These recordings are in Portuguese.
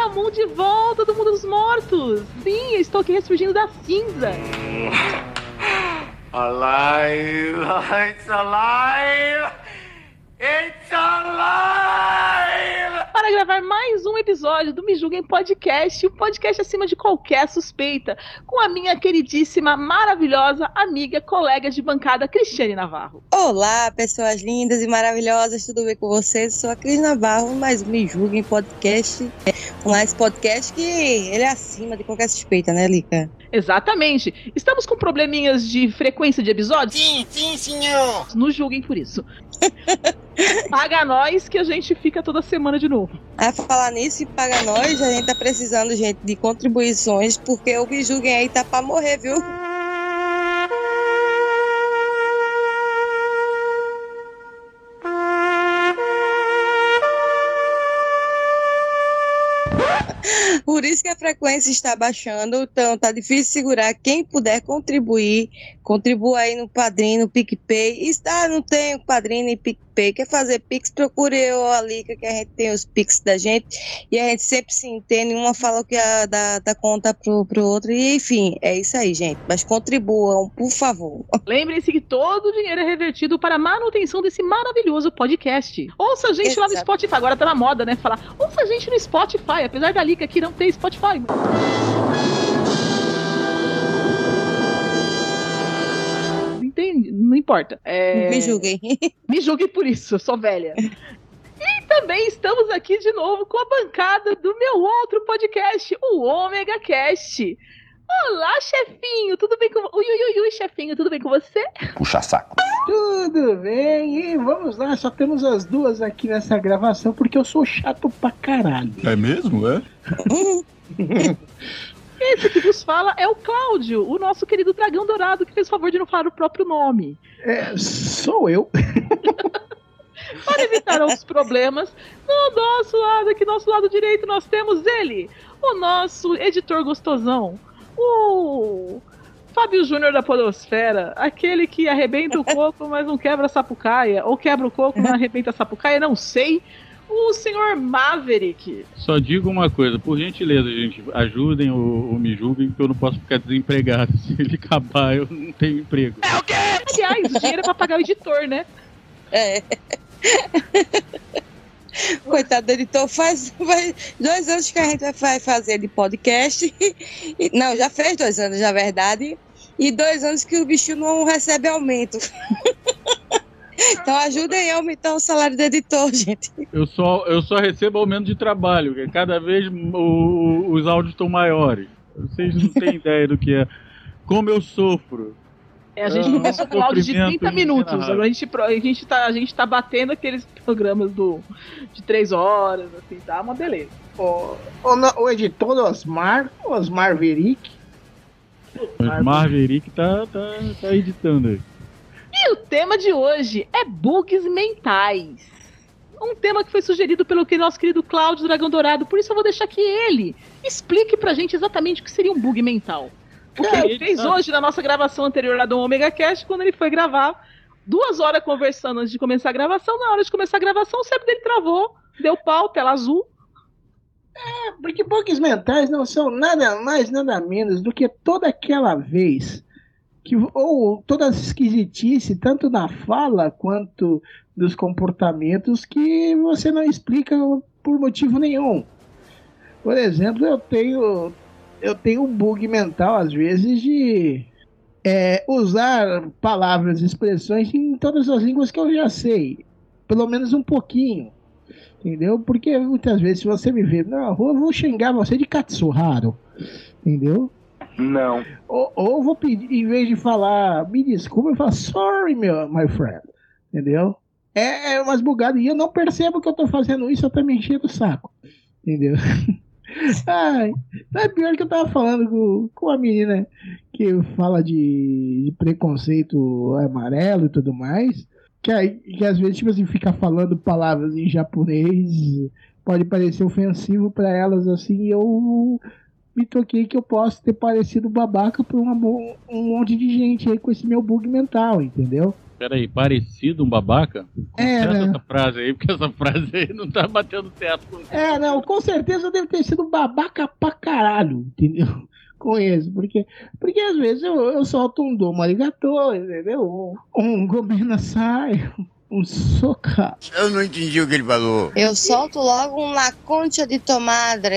Licamun, de volta do mundo dos mortos. Sim, eu estou aqui ressurgindo da cinza. Alive! It's alive! It's alive! Para gravar mais um episódio do Me Julguem Podcast, o podcast acima de qualquer suspeita, com a minha queridíssima, maravilhosa amiga, colega de bancada, Cristiane Navarro. Olá, pessoas lindas e maravilhosas, tudo bem com vocês? Eu sou a Cris Navarro, mas me julguem podcast. Um esse podcast que ele é acima de qualquer suspeita, né, Lica? Exatamente. Estamos com probleminhas de frequência de episódios? Sim, sim, senhor! Nos julguem por isso. Paga nós que a gente fica toda semana de novo. A falar nisso e paga nós, a gente tá precisando, gente, de contribuições, porque o me julguem aí tá pra morrer, viu? Por isso que a frequência está baixando, então tá difícil segurar. Quem puder contribuir, contribua aí no Padrinho, no PicPay. Está, não tem Padrinho nem PicPay. Quer fazer Pix, procure eu ou a Lica, que a gente tem os Pix da gente. E a gente sempre se entende, uma fala que a da, da conta pro, pro outro. E enfim, é isso aí, gente. Mas contribuam, por favor. Lembrem-se que todo o dinheiro é revertido para a manutenção desse maravilhoso podcast. Ouça a gente lá no Exato. Spotify. Agora tá na moda, né? Falar, ouça a gente no Spotify, apesar da Lica aqui não ter Spotify. Entende? Não importa. É... Me julguem. Me julgue por isso, eu sou velha. E também estamos aqui de novo com a bancada do meu outro podcast, o Omega Cast. Olá, chefinho, tudo bem com ui, ui, ui, chefinho, tudo bem com você? Puxa saco. Tudo bem, e vamos lá, só temos as duas aqui nessa gravação porque eu sou chato pra caralho. É mesmo, é? Esse que vos fala é o Cláudio, o nosso querido dragão dourado que fez o favor de não falar o próprio nome. É, sou eu. Para evitar os problemas, no nosso lado, aqui nosso lado direito, nós temos ele, o nosso editor gostosão, o Fábio Júnior da Podosfera, aquele que arrebenta o coco, mas não quebra a sapucaia, ou quebra o coco, mas arrebenta a sapucaia, não sei. O senhor Maverick. Só digo uma coisa, por gentileza, gente, ajudem ou, ou me julguem, que eu não posso ficar desempregado. Se ele acabar, eu não tenho emprego. Aliás, o dinheiro é pra pagar o editor, né? É. Coitado do editor, faz, faz dois anos que a gente vai fazer de podcast. E- Não, já fez dois anos, na verdade. E dois anos que o bicho não recebe aumento. Então ajudem a aumentar o salário do editor, gente. Eu só, eu só recebo aumento de trabalho, porque cada vez o- o- os áudios estão maiores. Vocês não têm ideia do que é. Como eu sofro. É, a gente Ah, começou com áudio de sofrimento 30 minutos. Agora a gente, a, gente tá, a gente tá batendo aqueles programas do, de 3 horas, assim, tá uma beleza. O, o, o editor Osmar, Osmar Veric. O Marverick tá, tá, tá editando aí. E o tema de hoje é bugs mentais. Um tema que foi sugerido pelo que nosso querido Cláudio Dragão Dourado, por isso eu vou deixar que ele explique pra gente exatamente o que seria um bug mental. Porque É, ele fez tá. hoje na nossa gravação anterior lá do Omega Cast, quando ele foi gravar, duas horas conversando antes de começar a gravação, na hora de começar a gravação, o cérebro dele travou, deu pau, tela azul. Porque bugs mentais não são nada mais, nada menos do que toda aquela vez que ou toda a esquisitice, tanto na fala quanto dos comportamentos, que você não explica por motivo nenhum. Por exemplo, eu tenho eu tenho um bug mental às vezes de é, usar palavras, expressões em todas as línguas que eu já sei, pelo menos um pouquinho. Entendeu? Porque muitas vezes, se você me vê na rua, eu vou xingar você de Katsuharo. Entendeu? Não. Ou, ou vou pedir, em vez de falar me desculpa, eu falo sorry, meu, my friend. Entendeu? É, é umas bugadas. E eu não percebo que eu tô fazendo isso, eu tô me enchendo o saco. Entendeu? Ai, é pior que eu tava falando com, com a menina que fala de, de preconceito amarelo e tudo mais. Que, aí- que às vezes, tipo assim, fica falando palavras em japonês, pode parecer ofensivo pra elas, assim, eu me toquei que eu posso ter parecido babaca pra uma um monte de gente aí com esse meu bug mental, entendeu? Peraí, parecido um babaca? É, né? essa frase aí, porque essa frase aí não tá batendo certo É, não, com certeza eu devo ter sido babaca pra caralho, entendeu? Com isso, porque, porque às vezes eu, eu solto um domo arigatô, entendeu? Um, um gomena sai, um soca. Eu não entendi o que ele falou. Eu solto logo um La Concha de Tomadre.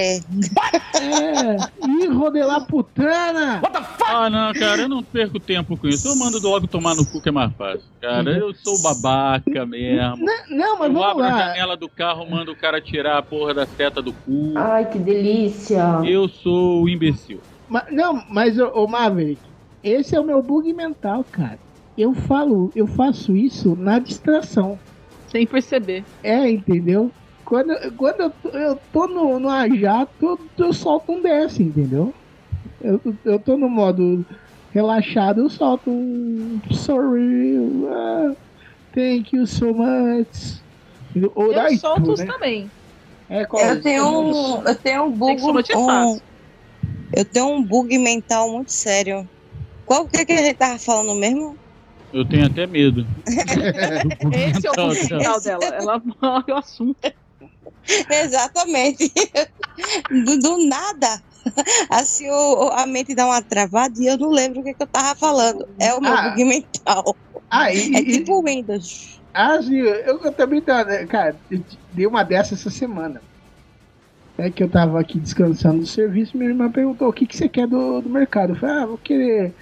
É, e rodelar putana. Ah, não, cara, eu não perco tempo com isso. Eu mando logo tomar no cu que é mais fácil. Cara, eu sou babaca mesmo. Não, não, mas Eu vamos abro a lá. janela do carro, mando o cara tirar a porra da seta do cu. Ai, que delícia. Eu sou o imbecil. Ma- não, mas o Maverick, esse é o meu bug mental, cara. Eu falo, eu faço isso na distração. Sem perceber. É, entendeu? Quando, quando eu, tô- eu tô no, no ajato, eu, eu solto um desse, entendeu? Eu, eu tô no modo relaxado, eu solto um sorry, ah, thank you so much. Ou Eu solto tu, os né? também. É, qual é? Eu tenho um, eu tenho um bug. é um- eu tenho um bug mental muito sério. Qual que, que a gente tava falando mesmo? Eu tenho até medo. Esse é o final dela. Ela morre o assunto. Exatamente. Do, do nada. Assim, o- a mente dá uma travada e eu não lembro o que, que eu tava falando. É o meu Ah. bug mental. Ah, e, É e- tipo Windows. Ah, sim, eu, eu também tava, cara, dei uma dessa essa semana. É que eu tava aqui descansando do serviço, minha irmã perguntou o que, que você quer do, do mercado. Eu falei, ah, vou querer.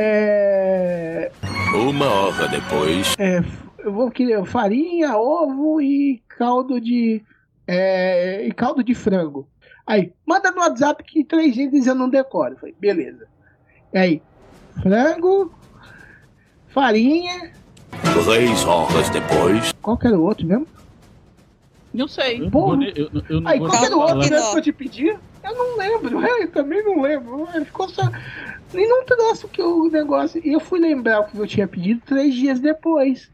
É, Uma hora depois. é, eu vou querer farinha, ovo e caldo de. É, e caldo de frango. Aí, manda no WhatsApp que três itens eu não decoro. Eu falei, beleza. Aí, frango, farinha. Três horas depois. Qual que era o outro mesmo? Não sei. Eu Porra. vou nem- eu- eu não Aí, vou qual que nem era o outro que eu te pedi? Eu não lembro, eu também não lembro. Ficou só. Nem não trouxe o que o negócio. E eu fui lembrar o que eu tinha pedido três dias depois.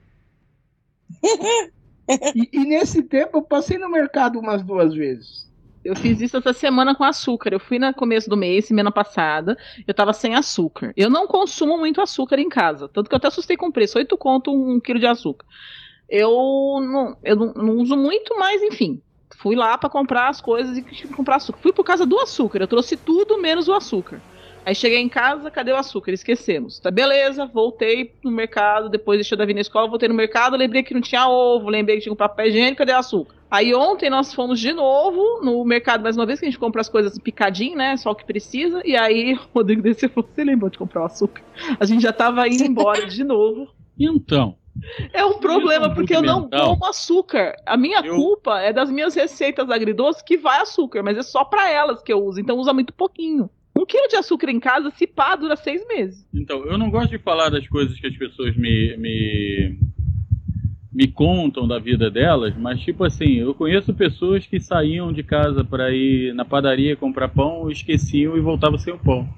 e, e nesse tempo eu passei no mercado umas duas vezes. Eu fiz isso essa semana com açúcar. Eu fui no começo do mês, semana passada, eu tava sem açúcar. Eu não consumo muito açúcar em casa, tanto que eu até assustei com o preço, 8 conto um quilo de açúcar. Eu não, eu não, não uso muito, mas enfim. Fui lá pra comprar as coisas e tive que comprar açúcar. Fui por causa do açúcar, eu trouxe tudo menos o açúcar. Aí cheguei em casa, cadê o açúcar? Esquecemos. Tá beleza, voltei no mercado, depois deixei da vir na escola, voltei no mercado, lembrei que não tinha ovo, lembrei que tinha comprar papel higiênico, cadê o açúcar? Aí ontem nós fomos de novo no mercado mais uma vez, que a gente compra as coisas picadinho, né? Só o que precisa. E aí o Rodrigo desceu e falou: Você lembrou de comprar o açúcar? A gente já tava indo embora de novo. Então, É um problema, um porque eu não mental. como açúcar. A minha Eu- culpa é das minhas receitas agridoces que vai açúcar, mas é só pra elas que eu uso, então usa muito pouquinho. Um quilo de açúcar em casa, se pá, dura seis meses. então, eu não gosto de falar das coisas que as pessoas me, me, me contam da vida delas, mas tipo assim, eu conheço pessoas que saíam de casa pra ir na padaria comprar pão, esqueciam e voltavam sem o pão.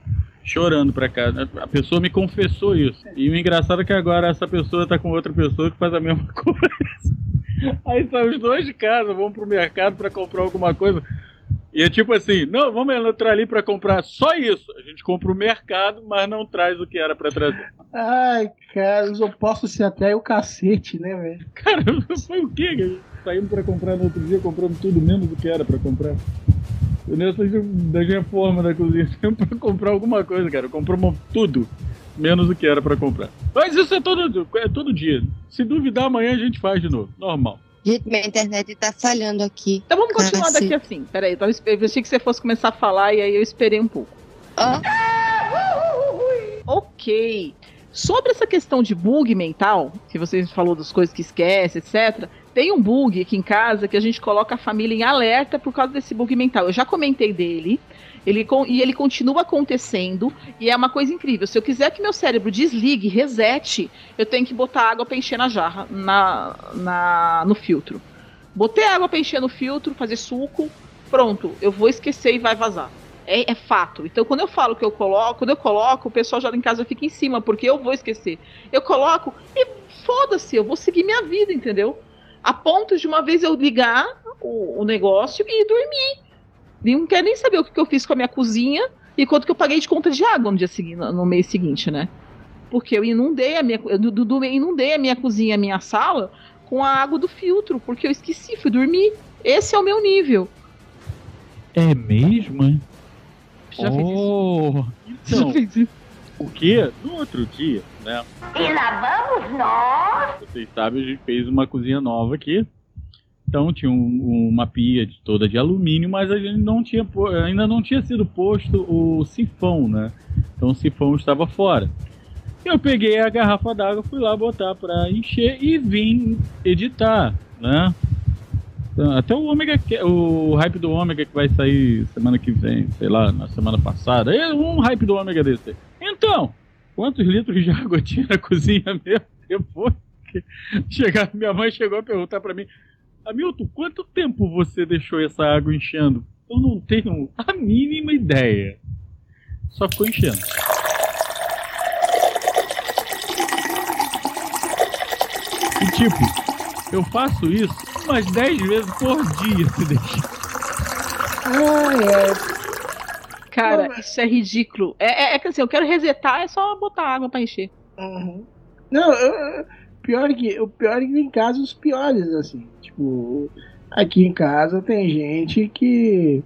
Chorando pra casa. A pessoa me confessou isso. E o engraçado é que agora essa pessoa tá com outra pessoa que faz a mesma coisa. Aí saem os dois de casa, vão pro mercado pra comprar alguma coisa. E é tipo assim, não, vamos entrar ali pra comprar só isso. A gente compra o mercado, mas não traz o que era pra trazer. Ai, cara, os opostos se atraem o cacete, né, velho? Cara, foi o quê? Saímos pra comprar no outro dia, compramos tudo menos do que era pra comprar. Eu nessa da reforma da cozinha, saímos pra comprar alguma coisa, cara. Compramos tudo, menos o que era pra comprar. Mas isso é todo, é todo dia. Se duvidar, amanhã a gente faz de novo. Normal. Gente, minha internet tá falhando aqui. Então vamos continuar Cacete. daqui assim. Peraí, eu, tava, eu achei que você fosse começar a falar e aí eu esperei um pouco. Ah, Ok. Sobre essa questão de bug mental, que vocês falou das coisas que esquece, etc. Tem um bug aqui em casa que a gente coloca a família em alerta por causa desse bug mental. Eu já comentei dele. Ele, e ele continua acontecendo, e é uma coisa incrível. Se eu quiser que meu cérebro desligue, resete, eu tenho que botar água para encher na jarra, na, na, no filtro. Botei água para encher no filtro, fazer suco, pronto, eu vou esquecer e vai vazar. É, é fato. Então, quando eu falo que eu coloco, quando eu coloco, o pessoal já em casa fica em cima, porque eu vou esquecer. Eu coloco e foda-se, eu vou seguir minha vida, entendeu? A ponto de uma vez eu ligar o, o negócio e dormir. E não quero nem saber o que, que eu fiz com a minha cozinha e quanto que eu paguei de conta de água no dia seguinte, no mês seguinte, né? Porque eu inundei a minha, eu inundei a minha cozinha, a minha sala com a água do filtro, porque eu esqueci, fui dormir. Esse é o meu nível. É mesmo, hein? Já fez isso? oh, Já Então, fez isso? Porque no outro dia, né? E lá vamos nós. Vocês sabem, a gente fez uma cozinha nova aqui. Então tinha um- uma pia de- toda de alumínio, mas a gente não tinha, ainda não tinha sido posto o sifão, né? Então o sifão estava fora. Eu peguei a garrafa d'água, fui lá botar para encher e vim editar, né? Então, Até o Ômega, que- o hype do Ômega que vai sair semana que vem, sei lá, na semana passada. É um hype do Ômega desse. Então, quantos litros de água tinha na cozinha mesmo? Depois que chegar, minha mãe chegou a perguntar para mim: Hamilton, quanto tempo você deixou essa água enchendo? Eu não tenho a mínima ideia. Só ficou enchendo. E tipo, eu faço isso umas 10 vezes por dia se deixar. Ai, ai. Cara, isso é ridículo. É, é, é que assim, eu quero resetar, é só botar água pra encher. Uhum. Não, eu- pior que, o pior é que tem casos piores, assim. Tipo, aqui em casa tem gente que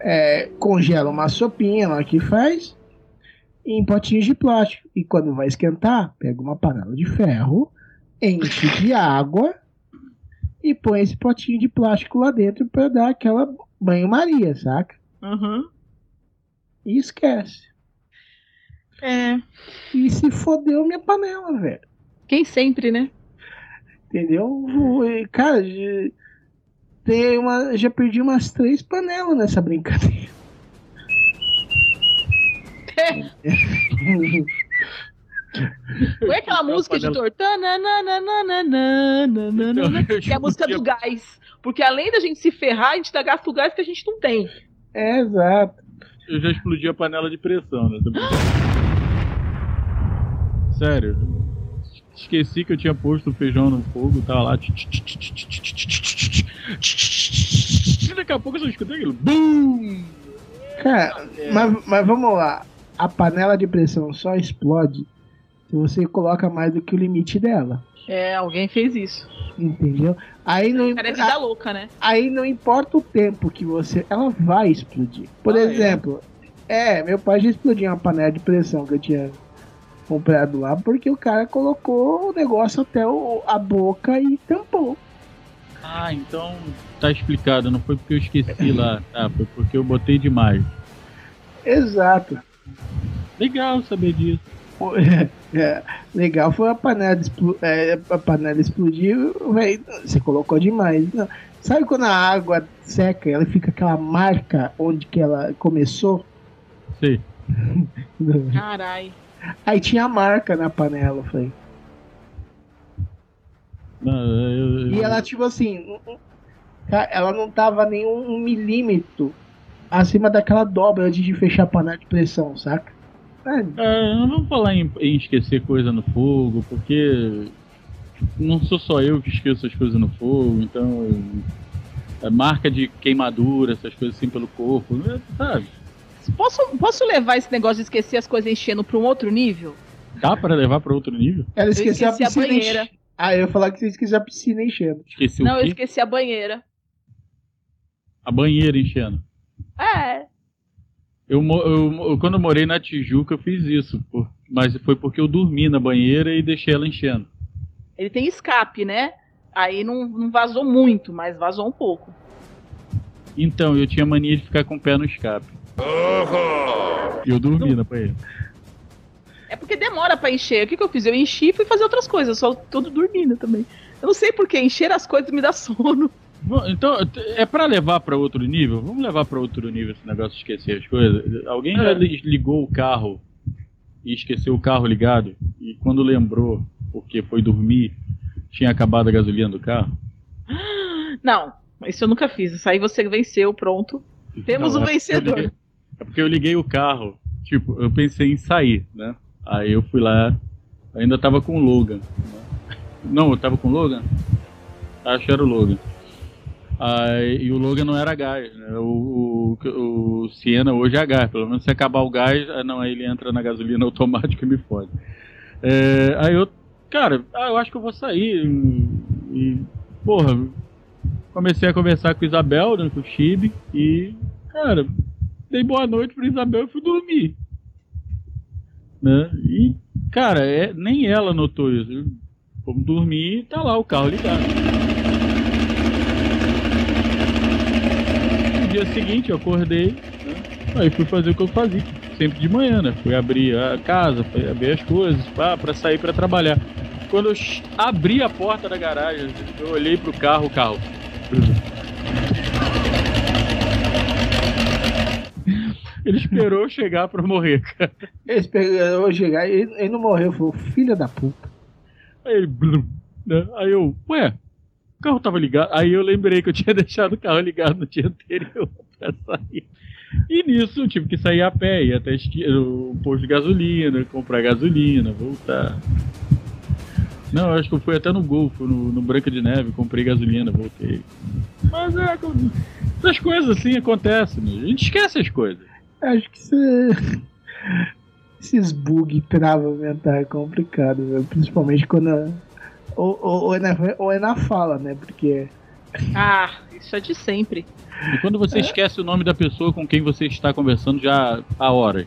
é, congela uma sopinha lá que faz em potinhos de plástico. E quando vai esquentar, pega uma panela de ferro, enche de água e põe esse potinho de plástico lá dentro pra dar aquela banho-maria, saca? Uhum. E esquece. É. E se fodeu minha panela, velho. Quem sempre, né? Entendeu? Cara, já, tem uma, já perdi umas três panelas nessa brincadeira. Foi aquela música, editor? Tananana, Que é a música do gás. Porque além da gente se ferrar, a gente dá gasto o gás que a gente não tem. É, exato. Eu já explodi a panela de pressão brincadeira. Sério. Esqueci que eu tinha posto o feijão no fogo, tava lá. Daqui a pouco eu só escutei aquilo. BUM! Cara, mas, mas vamos lá. A panela de pressão só explode você coloca mais do que o limite dela. É, alguém fez isso. Entendeu? Aí não, Cara, é vida louca, né? aí não importa o tempo que você. Ela vai explodir. Por Ah, é? exemplo, é? meu pai já explodiu uma panela de pressão que eu tinha comprado lá, porque o cara colocou o negócio até o- a boca e tampou. Ah, então tá explicado. Não foi porque eu esqueci lá. Ah, foi porque eu botei demais. Exato. Legal saber disso. É, legal foi a panela, é, a panela explodiu, véi, você colocou demais. Não. Sabe quando a água seca, ela fica aquela marca onde que ela começou? Sei. Carai. Aí tinha a marca na panela, eu falei. Não, eu- eu- E ela, tipo assim, ela não tava nem um milímetro acima daquela dobra antes de fechar a panela de pressão, saca? É, É, não vamos falar em, em esquecer coisa no fogo, porque não sou só eu que esqueço as coisas no fogo, então. É marca de queimadura, essas coisas assim pelo corpo, né, sabe? Posso, posso levar esse negócio de esquecer as coisas enchendo pra um outro nível? Dá pra levar pra outro nível? ela Eu esqueceu a esqueci a piscina banheira. enche- Ah, eu ia falar que você esqueceu a piscina enchendo. Esqueci Não, o eu esqueci a banheira. A banheira enchendo. É. Eu, eu- quando eu morei na Tijuca, eu fiz isso. por- mas foi porque eu dormi na banheira e deixei ela enchendo. Ele tem escape, né? Aí não, não vazou muito, mas vazou um pouco. Então, eu tinha mania de ficar com o pé no escape. E eu dormi na banheira. É porque demora pra encher. O que, que eu fiz? Eu enchi e fui fazer outras coisas, só todo dormindo também. Eu não sei porque encher as coisas me dá sono. Bom, Então, é pra levar pra outro nível? Vamos levar pra outro nível esse negócio de esquecer as coisas? Alguém já li- ligou o carro e esqueceu o carro ligado? E quando lembrou, porque foi dormir, tinha acabado a gasolina do carro? Não, isso eu nunca fiz. Isso aí você venceu, pronto. Temos Não, um é porque eu vencedor. liguei- É porque eu liguei o carro. Tipo, eu pensei em sair, né? Aí eu fui lá, ainda tava com o Logan. né? Não, eu tava com o Logan? Acho que era o Logan. Aí, e o Logan não era gás, né? O, o, o Siena hoje é gás. Pelo menos se acabar o gás, ah, não, aí ele entra na gasolina automática e me fode. É, aí eu, cara, ah, eu acho que eu vou sair. E, porra, comecei a conversar com Isabel, né, com o Chibi, e, cara, dei boa noite pra Isabel e fui dormir. Né? E, cara, é, nem ela notou isso. Vamos dormir e tá lá o carro ligado. Dia seguinte eu acordei, né? aí fui fazer o que eu fazia, sempre de manhã, né? Fui abrir a casa, fui abrir as coisas, pá, pra sair pra trabalhar. Quando eu abri a porta da garagem, eu olhei pro carro, o carro. Ele esperou chegar pra morrer, cara. Ele esperou chegar e ele, ele não morreu, foi o filho da puta. Aí ele. né? Aí eu, ué, o carro tava ligado. Aí eu lembrei que eu tinha deixado o carro ligado no dia anterior pra sair. E nisso eu tive que sair a pé, ir até o posto de gasolina, comprar gasolina, voltar. Não, acho que eu fui até no Golfo, no, no Branca de Neve, comprei gasolina, voltei. Mas é, essas coisas assim acontecem, né? a gente esquece as coisas. Acho que você... esses bug trava mental é complicado, velho. principalmente quando. Ou, ou, ou é na, ou é na fala, né? Porque. Ah, isso é de sempre. E quando você esquece o nome da pessoa com quem você está conversando já há horas.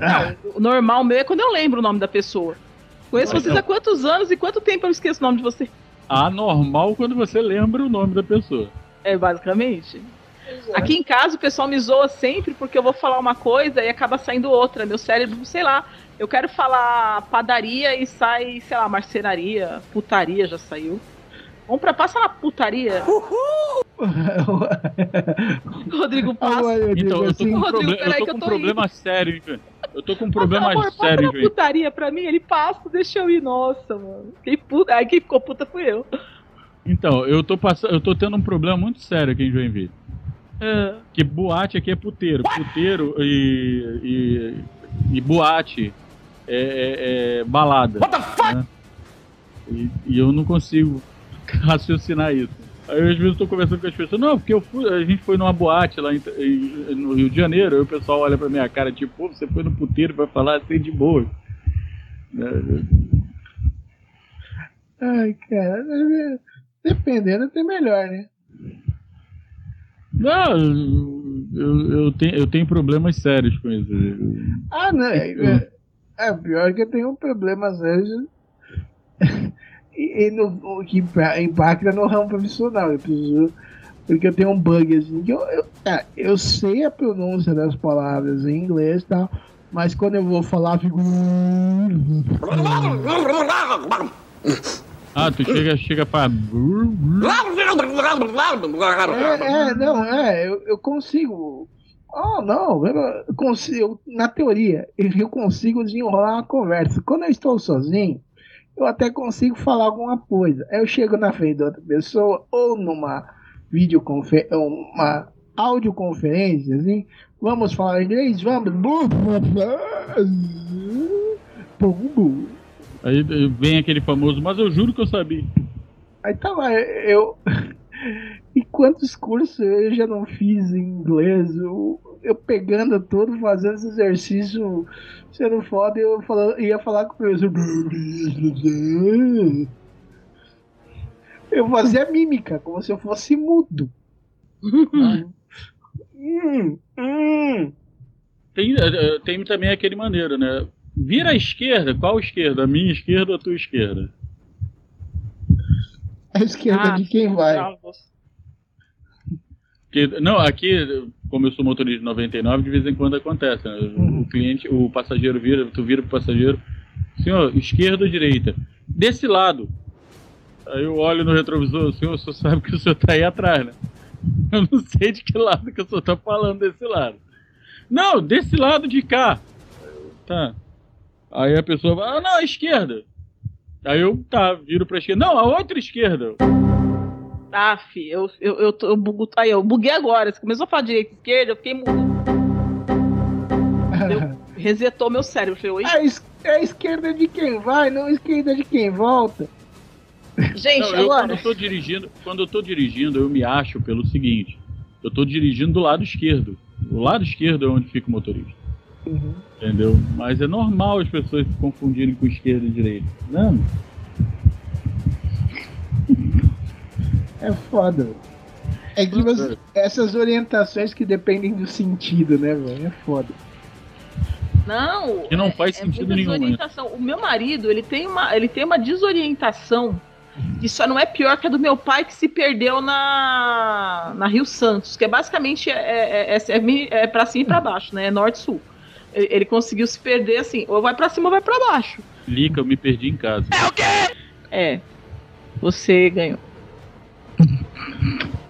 Ah, O normal meu é quando eu lembro o nome da pessoa. Conheço Mas vocês não. há quantos anos e quanto tempo eu esqueço o nome de você? Anormal quando você lembra o nome da pessoa. É, basicamente. Aqui em casa o pessoal me zoa sempre porque eu vou falar uma coisa e acaba saindo outra. Meu cérebro, sei lá, eu quero falar padaria e sai, sei lá, marcenaria, putaria já saiu. Vamos pra passa na putaria. Rodrigo passa. Então, eu tô assim, com um Rodrigo, problema, peraí eu que tô eu com tô um problema sério, hein, Eu tô com um problema Amor, passa sério, hein, putaria pra mim, ele passa, deixa eu ir. Nossa, mano. Quem puta... Aí quem ficou puta fui eu. Então, eu tô passando, eu tô tendo um problema muito sério aqui em Joinville. Que boate aqui é puteiro. Puteiro e, e, e boate é, é- é balada. What the fuck? E, e eu não consigo raciocinar isso. Aí às vezes eu tô conversando com as pessoas, não, porque eu fui, a gente foi numa boate lá em- em- no Rio de Janeiro, aí o pessoal olha pra minha cara, tipo, pô, você foi no puteiro vai falar assim de boa. Né? Ai, cara. Dependendo, tem melhor, né? Não, eu, eu, tenho, eu tenho problemas sérios com isso. Ah, não. É, é, pior que eu tenho um problema sério. e, e no, que impa- impacta no ramo profissional. Eu preciso. Porque eu tenho um bug assim. Que eu, eu, é, eu sei a pronúncia das palavras em inglês e tal. Mas quando eu vou falar, eu fico. Ah, tu chega, chega pra. É, é, não, é, eu, eu consigo. Oh, não, eu consigo, na teoria, eu consigo desenrolar uma conversa. Quando eu estou sozinho, eu até consigo falar alguma coisa. Aí eu chego na frente da outra pessoa, ou numa videoconferência, uma audioconferência, assim, vamos falar inglês? Vamos. Aí vem aquele famoso, mas eu juro que eu sabia. Aí tá lá, eu. E quantos cursos eu já não fiz em inglês? Eu, eu pegando tudo, fazendo esse exercício, sendo foda, eu falando, ia falar com o professor. Eu fazia mímica, como se eu fosse mudo. Hum, hum. Tem, eh, tem também aquele maneiro, né? Vira à esquerda, qual esquerda? A minha esquerda ou a tua esquerda? A esquerda de quem vai? Porque, não, aqui, como eu sou motorista de 99, de vez em quando acontece. né? O cliente, o passageiro vira, tu vira pro passageiro, senhor, esquerda ou direita? Desse lado. Aí eu olho no retrovisor, senhor, o senhor sabe que o senhor tá aí atrás, né? Eu não sei de que lado que o senhor tá falando desse lado. Não, desse lado de cá. Tá. Aí a pessoa vai, ah, não, à esquerda. Aí eu, tá, viro pra esquerda. Não, a outra esquerda. Ah, fi, eu, eu, eu, tô- eu, bugo- aí, eu buguei agora. Você começou a falar direita e esquerda, eu fiquei. Deu- resetou meu cérebro. Falei, A, es- é a esquerda de quem vai, não a esquerda de quem volta. Gente, Não, eu, quando agora. eu tô dirigindo, quando eu tô dirigindo, eu me acho pelo seguinte. Eu tô dirigindo do lado esquerdo. O lado esquerdo é onde fica o motorista. Entendeu? Mas é normal as pessoas se confundirem com esquerda e direita. Não? É foda. velho. É que você- essas orientações que dependem do sentido, né, velho? É foda. Não. Que não faz é sentido muita nenhum, né? desorientação. O meu marido, ele tem uma, ele tem uma desorientação que só não é pior que a do meu pai que se perdeu na, na Rio Santos, que é basicamente é, é, é, é, é pra cima e pra baixo, né? É norte-sul. Ele, ele conseguiu se perder assim, ou vai pra cima ou vai pra baixo. Lica, eu me perdi em casa. É. Você ganhou.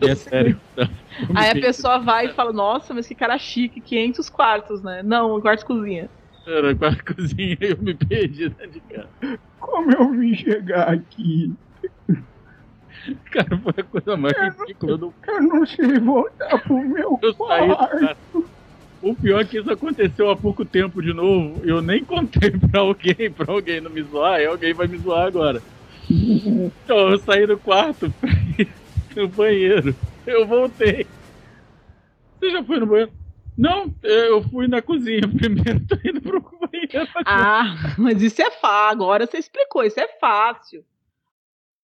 É sério. Aí a pessoa vai e fala, nossa, mas que cara chique, 500 quartos, né? Não, quarto e cozinha. Era com a cozinha e eu me perdi dentro de casa. Como eu vim chegar aqui? Cara, foi a coisa mais ridícula do Eu não sei voltar pro meu Eu quarto. O pior é que isso aconteceu há pouco tempo de novo. Eu nem contei pra alguém, pra alguém não me zoar, e alguém vai me zoar agora. Então eu saí do quarto pra ir no banheiro. Eu voltei. Você já foi no banheiro? Não, eu fui na cozinha primeiro, tô indo pro banheiro. Ah, mas isso é fácil. Agora você explicou, isso é fácil.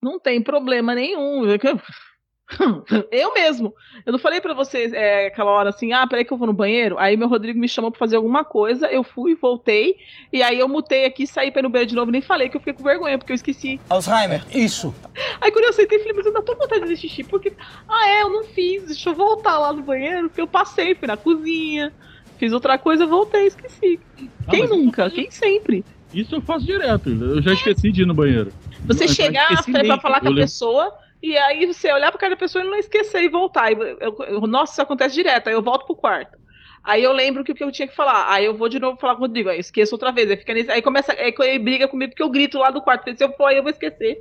Não tem problema nenhum. Eu mesmo. Eu não falei pra vocês é, aquela hora assim, ah, peraí que eu vou no banheiro. Aí meu Rodrigo me chamou pra fazer alguma coisa, eu fui, voltei, e aí eu mutei aqui, saí pra ir no banheiro de novo, nem falei que eu fiquei com vergonha, porque eu esqueci. Alzheimer, isso. Aí quando eu sentei, falei, mas eu ainda tô com vontade de fazer xixi, porque, ah é, eu não fiz, deixa eu voltar lá no banheiro, porque eu passei, fui na cozinha, fiz outra coisa, voltei, esqueci. Quem mas- nunca? Quem sempre? Isso eu faço direto. Eu já esqueci de ir no banheiro. Você chegar pra, nem. falar com Eu a lembro- pessoa e aí você olhar pra cara da pessoa e não esquecer e voltar. Eu- eu- nossa, isso acontece direto. Aí eu volto pro quarto. Aí eu lembro o que, que eu tinha que falar. Aí eu vou de novo falar com o Rodrigo. Aí eu esqueço outra vez. Aí, fica nesse, aí começa. Aí ele briga comigo porque eu grito lá do quarto. Se eu for, aí eu vou esquecer.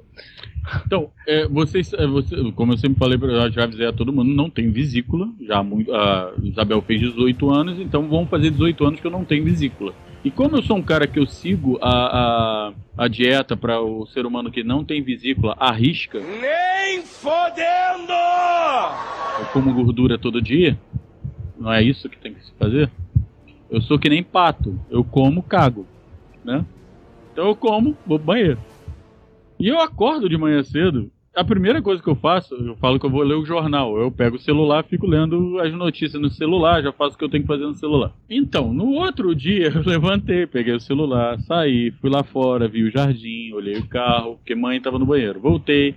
Então, é, vocês, é, você- como eu sempre falei, pra- já avisei a todo mundo, não tem vesícula. Já muito, a Isabel fez 18 anos, então vão fazer 18 anos que eu não tenho vesícula. E como eu sou um cara que eu sigo a, a, a dieta para o ser humano que não tem vesícula, arrisca, Nem fodendo! eu como gordura todo dia, não é isso que tem que se fazer? Eu sou que nem pato, eu como, cago, né? Então eu como, vou pro banheiro. E eu acordo de manhã cedo, a primeira coisa que eu faço, eu falo que eu vou ler o jornal. Eu pego o celular, fico lendo as notícias no celular, já faço o que eu tenho que fazer no celular. Então, no outro dia, eu levantei, peguei o celular, saí, fui lá fora, vi o jardim, olhei o carro, porque mãe estava no banheiro. Voltei,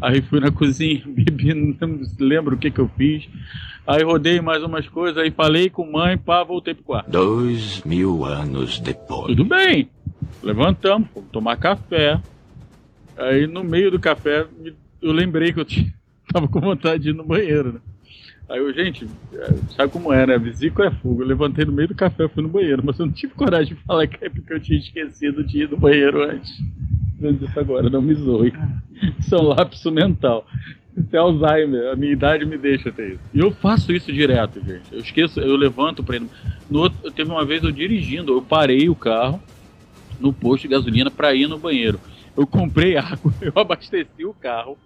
aí fui na cozinha, bebi, não lembro o que que eu fiz. Aí rodei mais umas coisas, aí falei com mãe, pá, voltei pro quarto. Dois mil anos depois. Tudo bem. Levantamos, fomos tomar café. Aí no meio do café eu lembrei que eu tinha, tava com vontade de ir no banheiro, né? Aí eu, gente, é, sabe como é, né? Vesícula é fogo. Eu levantei no meio do café, fui no banheiro, mas eu não tive coragem de falar que é porque eu tinha esquecido de ir no banheiro antes. Eu disse agora, não me zoe. Isso é um lapso mental. Isso é Alzheimer, a minha idade me deixa ter isso. E eu faço isso direto, gente. Eu esqueço, eu levanto pra ir no outro, teve uma vez eu dirigindo, eu parei o carro no posto de gasolina para ir no banheiro. Eu comprei água, eu abasteci o carro,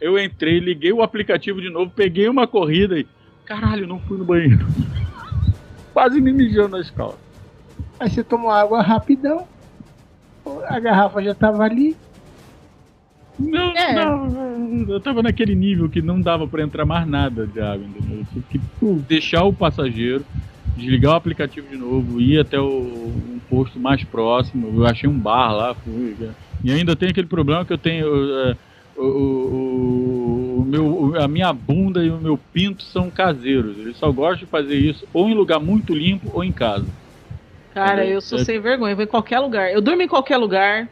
eu entrei, liguei o aplicativo de novo, peguei uma corrida e. Caralho, não fui no banheiro. Quase me mijando nas calças. Aí você tomou água rapidão. A garrafa já tava ali. Não, É. não, eu tava naquele nível que não dava para entrar mais nada de água, entendeu? Eu tive que deixar o passageiro, desligar o aplicativo de novo, ir até o, um posto mais próximo. Eu achei um bar lá, fui. né? E ainda tem aquele problema que eu tenho. é, o, o- o meu, a minha bunda e o meu pinto são caseiros. Eles só gostam de fazer isso ou em lugar muito limpo ou em casa. Cara, eu sou é. sem vergonha, eu vou em qualquer lugar. Eu durmo em qualquer lugar.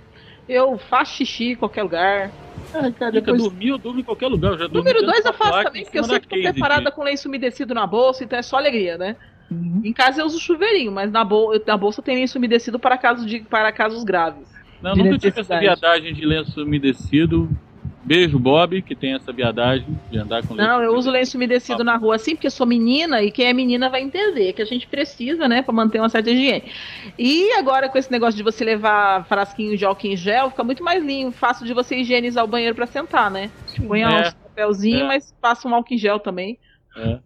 Eu faço xixi em qualquer lugar. Ah, cara, depois... dormir, eu durmo em qualquer lugar. Número dentro 2 da eu faço também, porque eu sempre tô case preparada com lenço umedecido na bolsa, então é só alegria, né? Uhum. Em casa eu uso chuveirinho, mas na, bol na bolsa tem lenço umedecido para casos, de, para casos graves. Não, nunca tive essa viadagem de lenço umedecido. Beijo, Bob, que tem essa viadagem de andar com lenço Não, eu uso lenço umedecido na rua assim, porque eu sou menina e quem é menina vai entender que a gente precisa, né, pra manter uma certa higiene. E agora com esse negócio de você levar frasquinho de álcool em gel, fica muito mais limpo, fácil de você higienizar o banheiro pra sentar, né? Põe É, um papelzinho, é. mas passa um álcool em gel também. É.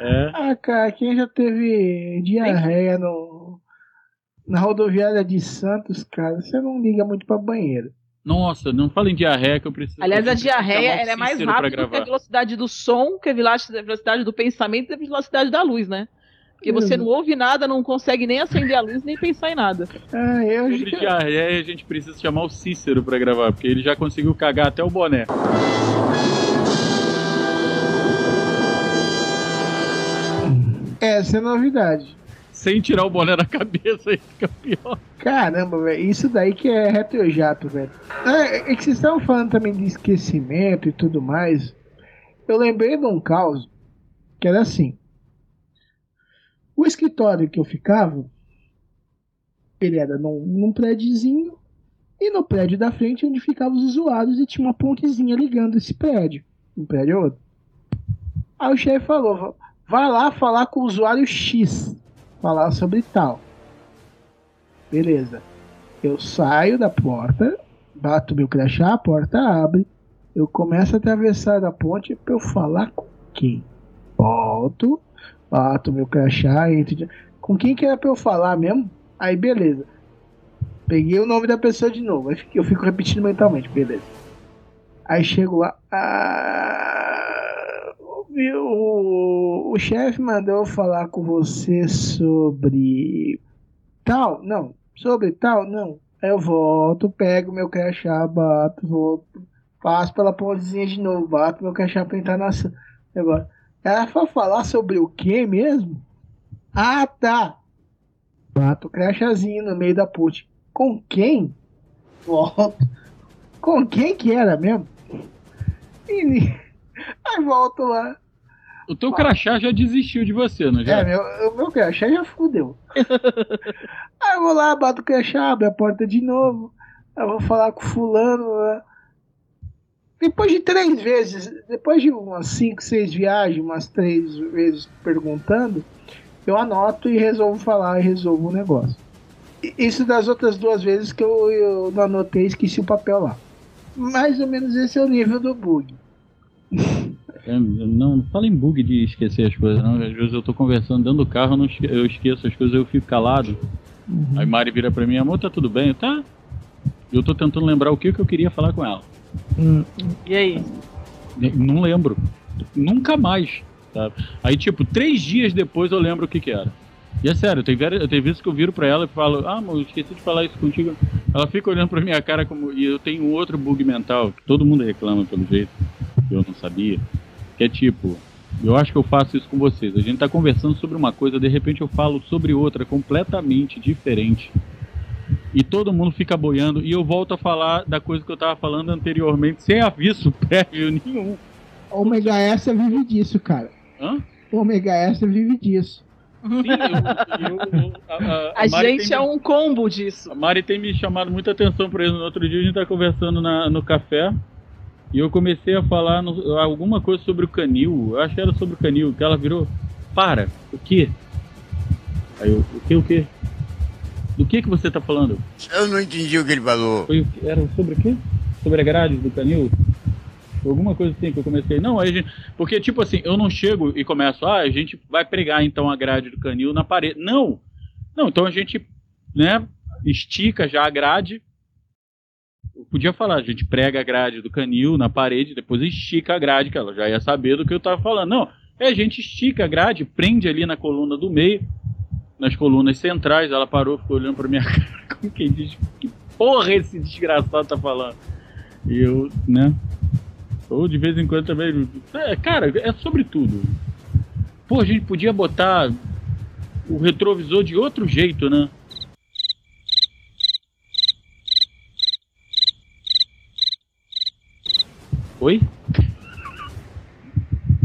É. Ah, cara, quem já teve diarreia no, na rodoviária de Santos, cara, você não liga muito pra banheiro. Nossa, não fala em diarreia que eu preciso. Aliás, a eu preciso diarreia é mais rápida que a velocidade do som, que a velocidade do pensamento e a velocidade da luz, né? Porque você não ouve nada, não consegue nem acender a luz, nem pensar em nada. Ah, eu Sobre diarreia, a gente precisa chamar o Cícero pra gravar, porque ele já conseguiu cagar até o boné. Essa é novidade. Sem tirar o boné da cabeça, aí fica pior. Caramba, velho, isso daí que é retrojato, velho. É, é que vocês estavam falando também de esquecimento e tudo mais. Eu lembrei de um caos que era assim. O escritório que eu ficava, ele era num, num prédiozinho e no prédio da frente onde ficavam os usuários e tinha uma pontezinha ligando esse prédio, um prédio outro. Aí o chefe falou, "Va- vai lá falar com o usuário X, falar sobre tal. Beleza. Eu saio da porta, bato meu crachá, a porta abre. Eu começo a atravessar a ponte pra eu falar com quem? Volto, bato meu crachá, entro. Com quem que era pra eu falar mesmo? Aí beleza. Peguei o nome da pessoa de novo. Eu fico repetindo mentalmente, beleza. Aí chego lá. Ah, meu- o, chefe mandou falar com você sobre tal? Não. Sobre tal? Não. Eu volto, pego meu crachá, bato, volto, passo pela pontezinha de novo, bato meu crachá pra entrar na. Agora, era pra falar sobre o que mesmo? Ah, tá. Bato o crachazinho no meio da ponte. Com quem? Volto. Com quem que era mesmo? E, aí volto lá. O teu crachá já desistiu de você, não já? É, meu, o meu crachá já fudeu. Aí eu vou lá, bato o crachá, abro a porta de novo. Aí eu vou falar com fulano. né? Depois de três vezes, depois de umas cinco, seis viagens, umas três vezes perguntando, eu anoto e resolvo falar e resolvo o negócio. Isso das outras duas vezes que eu, eu não anotei e esqueci o papel lá. Mais ou menos esse é o nível do bug. É, não, fala em bug de esquecer as coisas, não. Às vezes eu tô conversando dentro do carro, eu, não esque- eu esqueço as coisas, eu fico calado. Aí Mari vira pra mim, amor, tá tudo bem? Eu, Tá. E eu tô tentando lembrar o que, que eu queria falar com ela. E aí? Não lembro. Nunca mais. Sabe? Aí, tipo, três dias depois eu lembro o que que era. E é sério, tem, tem vezes que eu viro pra ela e falo, ah, amor, eu esqueci de falar isso contigo. Ela fica olhando pra minha cara como. E eu tenho um outro bug mental, que todo mundo reclama pelo jeito, que eu não sabia. Que é tipo, eu acho que eu faço isso com vocês. A gente tá conversando sobre uma coisa, de repente eu falo sobre outra completamente diferente. E todo mundo fica boiando e eu volto a falar da coisa que eu tava falando anteriormente, sem aviso prévio nenhum. O Omega Extra vive disso, cara. Hã? O Omega Extra vive disso. Sim, eu, eu- eu- a, a- A, gente é me- um combo disso. A Mari tem me chamado muita atenção por isso. No outro dia a gente tá conversando na- no café e eu comecei a falar no- alguma coisa sobre o canil. Eu acho que era sobre o canil, que ela virou. Para, o quê? Aí eu, o que, o quê? Do que que você tá falando? Eu não entendi o que ele falou. Foi, era sobre o quê? Sobre a grade do canil? Alguma coisa assim que eu comecei. Não, aí a gente. Porque, tipo assim, eu não chego e começo, ah, a gente vai pregar então a grade do canil na parede. Não! Não, então a gente, né, estica já a grade. Podia falar, a gente prega a grade do canil na parede, depois estica a grade, que ela já ia saber do que eu tava falando. Não, é a gente estica a grade, prende ali na coluna do meio, nas colunas centrais. Ela parou, ficou olhando pra minha cara, como quem diz, que porra esse desgraçado tá falando? E eu, né? Ou de vez em quando também. É, cara, é sobre tudo. Pô, a gente podia botar o retrovisor de outro jeito, né? Oi?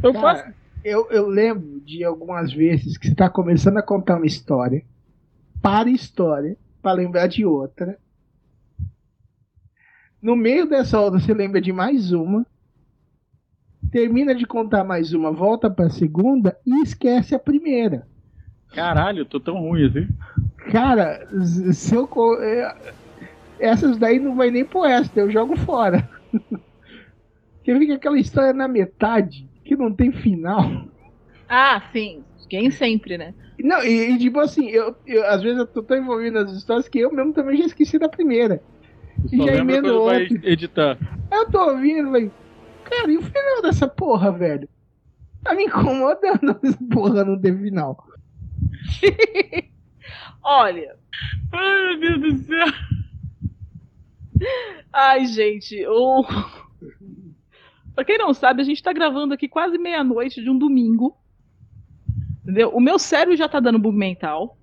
Eu, Cara, eu, eu lembro de algumas vezes que você está começando a contar uma história, para história, para lembrar de outra. No meio dessa outra, você lembra de mais uma. Termina de contar mais uma, volta para a segunda e esquece a primeira. Caralho, eu tô tão ruim assim. Cara, se eu. É, essas daí não vai nem pro esta, eu jogo fora. Porque fica aquela história na metade, que não tem final. Ah, sim. Quem sempre, né? Não, e, e tipo assim, eu, eu, às vezes eu tô tão envolvido nas histórias que eu mesmo também já esqueci da primeira. E já emendo outra. editar. Eu tô ouvindo, velho. Cara, e o final dessa porra, velho? Tá me incomodando essa porra não ter final. Olha. Ai, meu Deus do céu. Ai, gente, o. Pra quem não sabe, a gente tá gravando aqui quase meia-noite de um domingo. Entendeu? O meu cérebro já tá dando bug mental.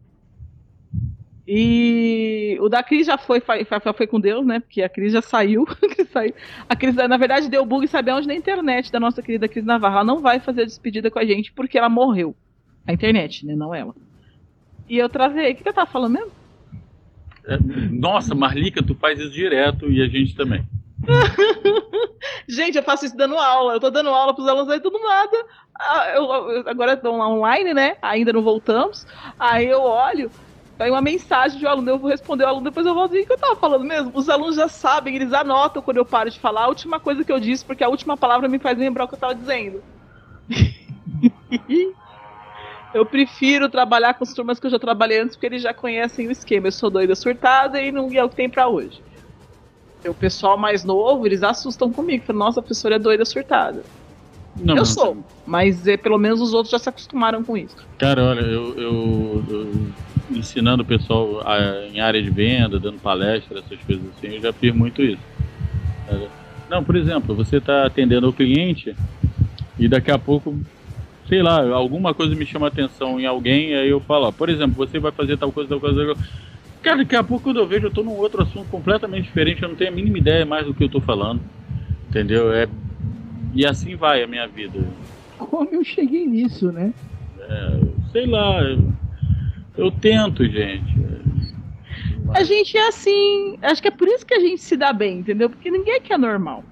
E o da Cris já foi, foi, foi, com Deus, né? Porque a Cris já saiu. a Cris, na verdade, deu bug, sabe onde? Na internet da nossa querida Cris Navarro. Ela não vai fazer a despedida com a gente porque ela morreu. A internet, né? Não ela. E eu travei. O que, que eu tava falando mesmo? É, nossa, Marlica, tu faz isso direto e a gente também. gente, eu faço isso dando aula. Eu tô dando aula pros alunos aí, tudo nada. Ah, eu, eu, agora estão lá online, né? Ainda não voltamos. Aí eu olho, tem uma mensagem de um aluno, eu vou responder o aluno, depois eu volto. O que eu tava falando mesmo? Os alunos já sabem, eles anotam quando eu paro de falar a última coisa que eu disse, porque a última palavra me faz lembrar o que eu tava dizendo. Eu prefiro trabalhar com as turmas que eu já trabalhei antes, porque eles já conhecem o esquema. Eu sou doida surtada e não é o que tem para hoje. O pessoal mais novo, eles assustam comigo. Falam, nossa, a professora é doida surtada. Não, eu sou, mas é, pelo menos os outros já se acostumaram com isso. Cara, olha, eu, eu, eu ensinando o pessoal a, em área de venda, dando palestra, essas coisas assim, eu já fiz muito isso. Não, por exemplo, você está atendendo o cliente e daqui a pouco sei lá, alguma coisa me chama atenção em alguém, aí eu falo, ó, por exemplo, você vai fazer tal coisa, tal coisa. Tal coisa. Cara, daqui a pouco quando eu vejo, eu tô num outro assunto completamente diferente, eu não tenho a mínima ideia mais do que eu tô falando. Entendeu? É... E assim vai a minha vida. Como eu cheguei nisso, né? É, sei lá, eu, eu tento, gente. A gente é assim, acho que é por isso que a gente se dá bem, entendeu? Porque ninguém aqui é normal.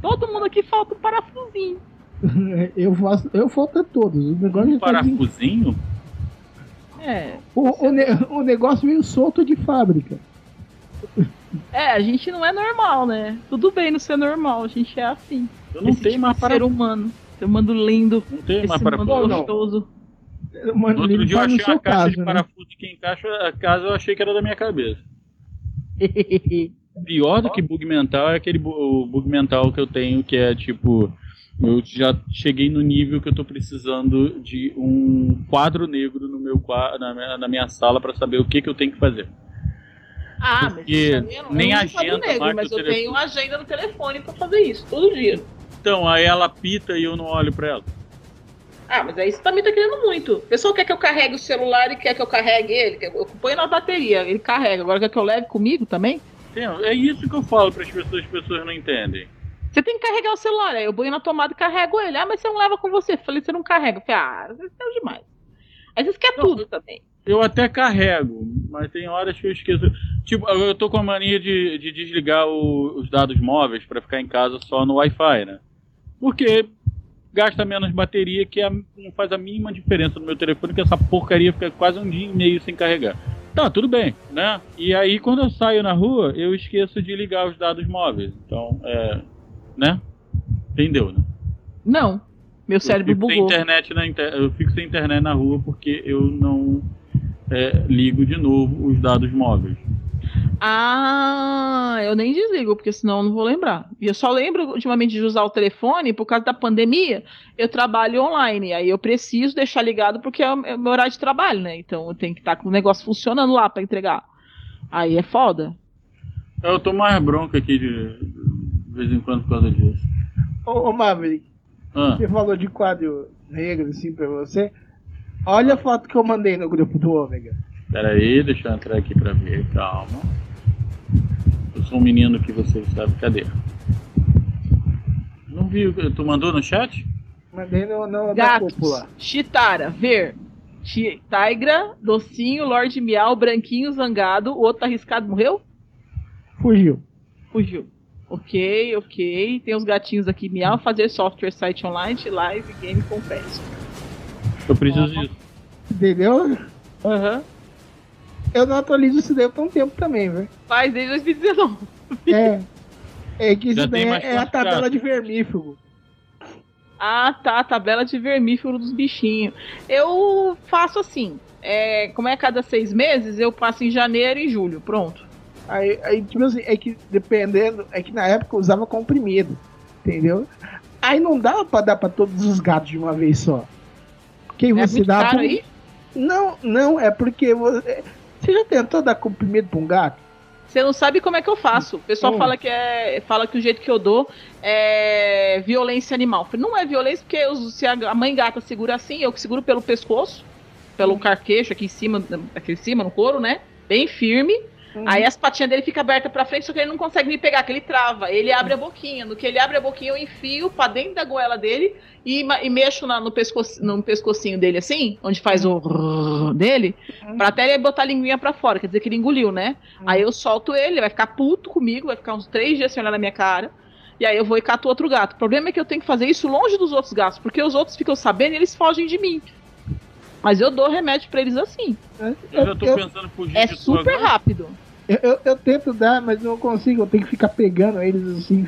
Todo mundo aqui falta um parafusinho. eu faço, eu falto a todos. O negócio um parafusinho? É. O, o, ne o negócio veio solto de fábrica. É, a gente não é normal, né? Tudo bem não ser normal, a gente é assim. Eu não Esse tenho tipo mais para... ser humano. Ser humano lindo. Não tenho mais para gostoso. Mano, no outro dia eu achei uma caixa caso, de né? parafuso que encaixa a casa, eu achei que era da minha cabeça. Pior do que bug mental é aquele bu bug mental que eu tenho que é tipo eu já cheguei no nível que eu estou precisando de um quadro negro no meu na minha, na minha sala para saber o que, que eu tenho que fazer. Ah, Porque mas eu nem agenda negro, mas eu telefone. tenho agenda no telefone para fazer isso todo dia. Então, aí ela pita e eu não olho para ela. Ah, mas aí você também tá querendo muito. O pessoal quer que eu carregue o celular e quer que eu carregue ele. Eu ponho na bateria, ele carrega. Agora quer que eu leve comigo também? É isso que eu falo para as pessoas, as pessoas não entendem. Você tem que carregar o celular. Aí eu ponho na tomada e carrego ele. Ah, mas você não leva com você. Falei, você não carrega. Eu falei, ah, você é demais. Aí você quer não, tudo também. Eu até carrego, mas tem horas que eu esqueço. Tipo, eu tô com a mania de, de desligar o, os dados móveis para ficar em casa só no Wi-Fi, né? Porque gasta menos bateria, que é não faz a mínima diferença no meu telefone, que essa porcaria fica quase um dia e meio sem carregar. Tá, tudo bem, né? E aí, quando eu saio na rua, eu esqueço de ligar os dados móveis. Então, é, né? Entendeu, né? Não. Meu cérebro eu fico bugou. Sem internet na inter... Eu fico sem internet na rua porque eu não é, ligo de novo os dados móveis. Ah, eu nem desligo, porque senão eu não vou lembrar. E eu só lembro ultimamente de usar o telefone por causa da pandemia. Eu trabalho online, aí eu preciso deixar ligado porque é o meu horário de trabalho, né? Então eu tenho que estar com o negócio funcionando lá para entregar. Aí é foda. Eu tô mais bronca aqui de, de vez em quando por causa disso. Ô, ô Maverick, ah. você falou de quadro negro assim pra você. Olha a foto que eu mandei no grupo do Ômega. Pera aí, deixa eu entrar aqui pra ver, calma. Eu sou um menino que você sabe, cadê? vi. Tu mandou no chat? Mandei no, no, na Gatos. cúpula. Chitara, ver. Tigra, Docinho, Lorde Miau, Branquinho, Zangado. O outro tá arriscado, morreu? Fugiu. Fugiu. Ok, ok. Tem os gatinhos aqui, Miau, fazer software, site online, live, game, confesso. Eu preciso disso. Entendeu? Aham. Eu não atualizo isso daí há um tempo também, velho. Faz desde 2019. É. É que isso daí é, é a tabela de vermífugo. Ah, tá. Tabela de vermífugo dos bichinhos. Eu faço assim. É, como é cada seis meses, eu passo em janeiro e julho. Pronto. Aí, aí, tipo assim, é que dependendo, é que na época eu usava comprimido, entendeu? Aí não dava pra dar pra todos os gatos de uma vez só. Quem É você dá caro pra- aí? Não, não, é porque você, você já tentou dar comprimido pra um gato? Você não sabe como é que eu faço. O pessoal Hum. fala que é, fala que o jeito que eu dou é violência animal. Não é violência porque eu- se a mãe gata segura assim, eu que seguro pelo pescoço, pelo carquecho aqui em cima, aqui em cima no couro, né? Bem firme. Aí as patinhas dele ficam abertas pra frente, só que ele não consegue me pegar, que ele trava. Ele abre a boquinha. No que ele abre a boquinha, eu enfio pra dentro da goela dele e, e mexo na- no, pescoço, no pescocinho dele, assim, onde faz o dele, pra até ele botar a linguinha pra fora, quer dizer que ele engoliu, né? Aí eu solto ele, ele vai ficar puto comigo, vai ficar uns três dias sem olhar na minha cara. E aí eu vou e cato outro gato. O problema é que eu tenho que fazer isso longe dos outros gatos, porque os outros ficam sabendo e eles fogem de mim. Mas eu dou remédio pra eles assim. Eu já tô eu, pensando em fugir É de tu super agora. rápido. eu, eu- eu tento dar, mas não consigo, eu tenho que ficar pegando eles assim.